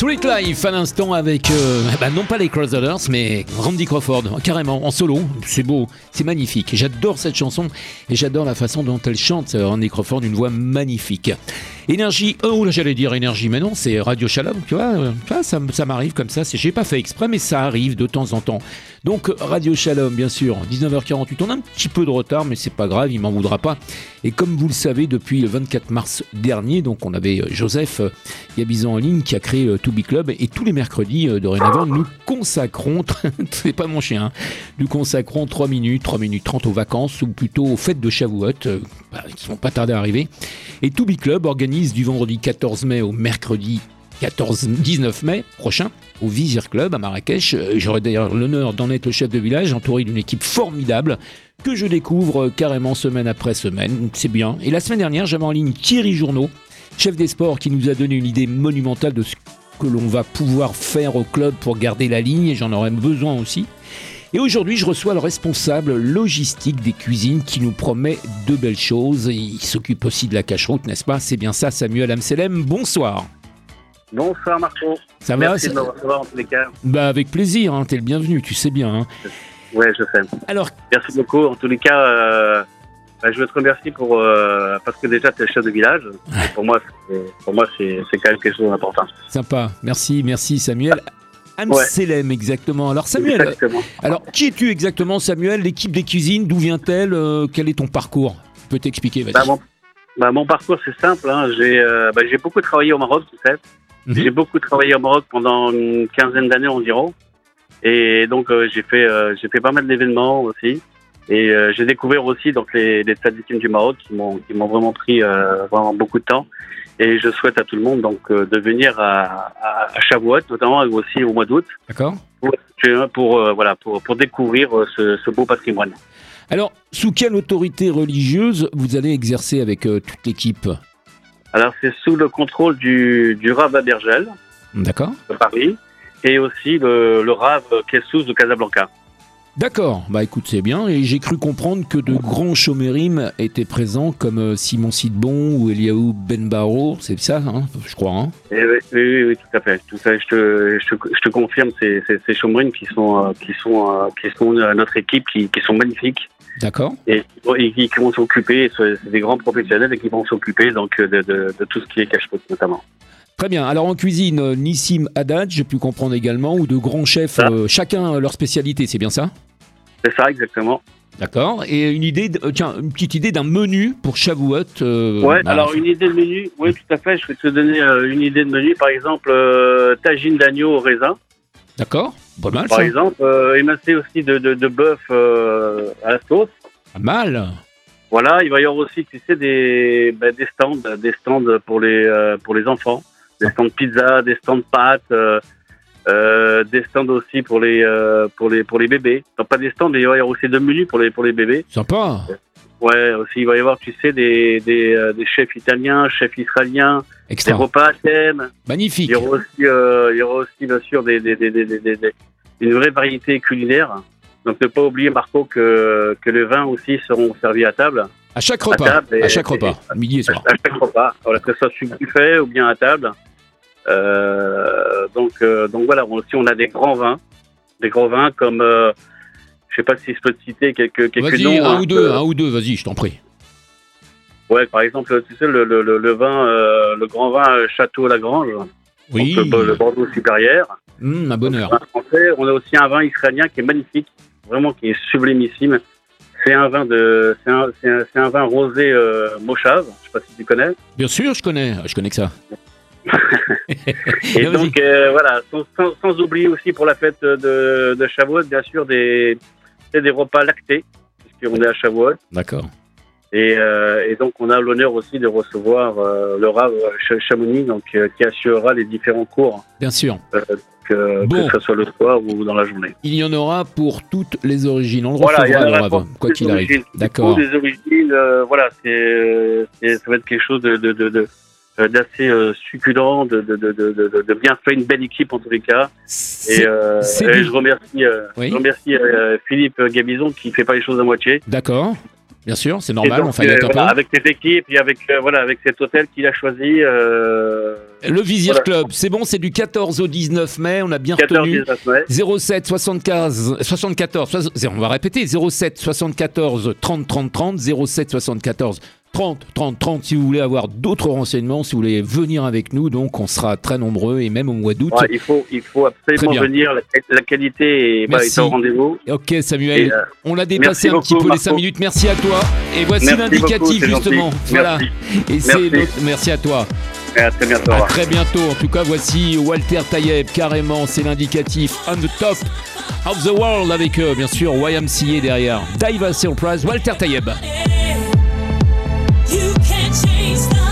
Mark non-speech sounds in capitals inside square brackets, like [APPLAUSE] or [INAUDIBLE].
Sweet Life à l'instant avec, euh, bah non pas les Crusaders, mais Randy Crawford, carrément en solo. C'est beau, c'est magnifique. J'adore cette chanson et j'adore la façon dont elle chante, Randy Crawford, une voix magnifique. Énergie, oh là j'allais dire énergie, mais non, c'est Radio Shalom, tu vois, euh, ça, ça m'arrive comme ça, j'ai pas fait exprès, mais ça arrive de temps en temps. Donc Radio Shalom, bien sûr, 19h48, on a un petit peu de retard, mais c'est pas grave, il m'en voudra pas. Et comme vous le savez, depuis le 24 mars dernier, donc on avait euh, Joseph Gabizan en ligne qui a créé To Be Club, et tous les mercredis, dorénavant, nous consacrons, [LAUGHS] c'est pas mon chien, hein, nous consacrons 3 minutes, 3 minutes 30 aux vacances, ou plutôt aux fêtes de Shavuot, bah, qui vont pas tarder à arriver. Et To Club organise du vendredi 14 mai au mercredi 14-19 mai prochain au Vizir Club à Marrakech. Euh, j'aurai d'ailleurs l'honneur d'en être le chef de village, entouré d'une équipe formidable que je découvre carrément semaine après semaine. C'est bien. Et la semaine dernière, j'avais en ligne Thierry Journeau, chef des sports, qui nous a donné une idée monumentale de ce que l'on va pouvoir faire au club pour garder la ligne, et j'en aurais besoin aussi. Et aujourd'hui, je reçois le responsable logistique des cuisines qui nous promet de belles choses. Il s'occupe aussi de la cache-route, n'est-ce pas? C'est bien ça, Samuel Amselem. Bonsoir. Bonsoir Marco. Ça Merci va de me recevoir en tous les cas. Bah avec plaisir, hein, t'es le bienvenu, tu sais bien. Hein. Ouais, je sais. Alors, Merci beaucoup. En tous les cas, euh, bah, je veux te remercier pour euh, parce que déjà tu es chef de village. Et pour moi, c'est- quand même quelque chose d'important. sympa. Merci, merci Samuel. Amselem, exactement. Alors Samuel, Exactement. alors qui es-tu exactement Samuel? L'équipe des cuisines, d'où vient-elle? Euh, Quel est ton parcours? Tu peux t'expliquer, vas-y. Bah, mon, bah, mon parcours c'est simple. Hein. J'ai euh, bah, j'ai beaucoup travaillé au Maroc, tu sais. Mhm. J'ai beaucoup travaillé au Maroc pendant une quinzaine d'années environ. Et donc euh, j'ai fait euh, j'ai fait pas mal d'événements aussi. Et euh, j'ai découvert aussi donc les, les traditions du Maroc qui m'ont qui m'ont vraiment pris vraiment beaucoup de temps. Et je souhaite à tout le monde donc de venir à, à, à Shavuot, notamment et aussi au mois d'août, D'accord pour, pour voilà pour, pour découvrir ce, ce beau patrimoine. Alors, sous quelle autorité religieuse vous allez exercer avec toute l'équipe? Alors c'est sous le contrôle du, du Rav Abergel D'accord de Paris et aussi le, le Rav Kessous de Casablanca. D'accord, bah écoute, c'est bien. Et j'ai cru comprendre que de grands chômérim étaient présents comme euh, Simon Sidbon ou Eliaou Benbaro, c'est ça, hein, je crois. Hein Et oui, oui, oui, tout à fait. Tout à fait. Je, te, je, te, je te confirme, ces chômerines qui sont, euh, qui sont, euh, qui sont notre équipe, qui, qui sont magnifiques D'accord et, et qui, vont s'occuper, c'est des grands professionnels et qui vont s'occuper donc de, de, de tout ce qui est cache-pot notamment. Très bien. Alors en cuisine, euh, Nissim Haddad, j'ai pu comprendre également, ou de grands chefs, euh, chacun leur spécialité, c'est bien ça? C'est ça exactement. D'accord. Et une idée, de- euh, tiens, une petite idée d'un menu pour Shavuot. euh, Ouais. bah, alors une idée de menu, oui tout à fait. Je vais te donner euh, une idée de menu. Par exemple, tagine d'agneau au raisin. D'accord. Pas mal Par ça. exemple, euh, émincé aussi de, de, de bœuf euh, à la sauce. Pas mal. Voilà, il va y avoir aussi, tu sais, des, ben, des stands, des stands pour les euh, pour les enfants, des stands de pizza, des stands pâtes, euh, euh, des stands aussi pour les euh, pour les pour les bébés. Enfin, pas des stands, mais il va y avoir aussi deux menus pour les pour les bébés. Sympa. Ouais, aussi il va y avoir, tu sais, des des, euh, des chefs italiens, chefs israéliens, des repas à thème. Magnifique. Il y aura aussi euh, il y aura aussi bien sûr des des des des, des, des- des- une vraie variété culinaire. Donc ne pas oublier Marco que que les vins aussi seront servis à table. À chaque À repas. table et- À chaque repas. Midi et soir. à chaque repas, voilà, que ce soit sur buffet ou bien à table. Euh, donc, euh, donc voilà, on- aussi on a des grands vins, des grands vins comme, euh, je sais pas si je peux te citer quelques, quelques Vas-y, noms. un hein, ou deux, un ou deux, vas-y, je t'en prie. ouais, par exemple, tu sais le, le, le, le vin, euh, le grand vin euh, Château Lagrange, Oui. donc le Bordeaux supérieur. Hum, un bonheur. Un français. On a aussi un vin israélien qui est magnifique, vraiment qui est sublimissime. C'est un vin de, c'est un, c'est un, un vin rosé euh, Mochave. Je sais pas si tu connais. Bien sûr, je connais. Je connais que ça. [LAUGHS] Et [LAUGHS] Vas-y. donc euh, voilà, sans, sans, sans oublier aussi pour la fête de, de Shavuot, bien sûr des, des repas lactés, puisqu'on est à Shavuot. D'accord. Et, euh, et donc on a l'honneur aussi de recevoir euh, le Rav Ch- Chamonix, donc euh, qui assurera les différents cours, Bien sûr. que, Bon. que ce soit le soir ou dans la journée. Il y en aura pour toutes les origines. On le Voilà, recevra, le Rav, quoi les qu'il arrive. D'accord. Pour des origines, euh, voilà, c'est, ça va être quelque chose de, de, de, de- euh, d'assez euh, succulent, de, de, de, de, bien fait, une belle équipe en tous les cas. Et, euh, et je remercie, euh, Oui. je remercie euh, Philippe Gabizon qui fait pas les choses à moitié. D'accord. Bien sûr, c'est normal, donc, on fait euh, un peu. voilà, avec cette équipe et avec euh, voilà avec cet hôtel qu'il a choisi. Euh, Le Vizir voilà. Club, c'est bon, c'est du 14 au 19 mai, on a bien 14 retenu. 19 mai. 07 75 74 soix- on va répéter 07 74 30 30 30 07 74 30 30 30 si vous voulez avoir d'autres renseignements si vous voulez venir avec nous donc on sera très nombreux et même au mois d'août. Ouais, il faut il faut absolument venir. La, la qualité est, bah, est au rendez-vous. ok Samuel. Et, euh, on a dépassé un petit peu les 5 Marco. minutes. Merci à toi. Et voici l'indicatif justement. Voilà. Merci. et c'est Merci. notre- merci à toi. Et à très bientôt. à très bientôt. En tout cas voici Walter Tayeb carrément c'est l'indicatif. On the top of the world avec bien sûr. YMCA derrière. Diva Surprise Walter Tayeb. You can't change the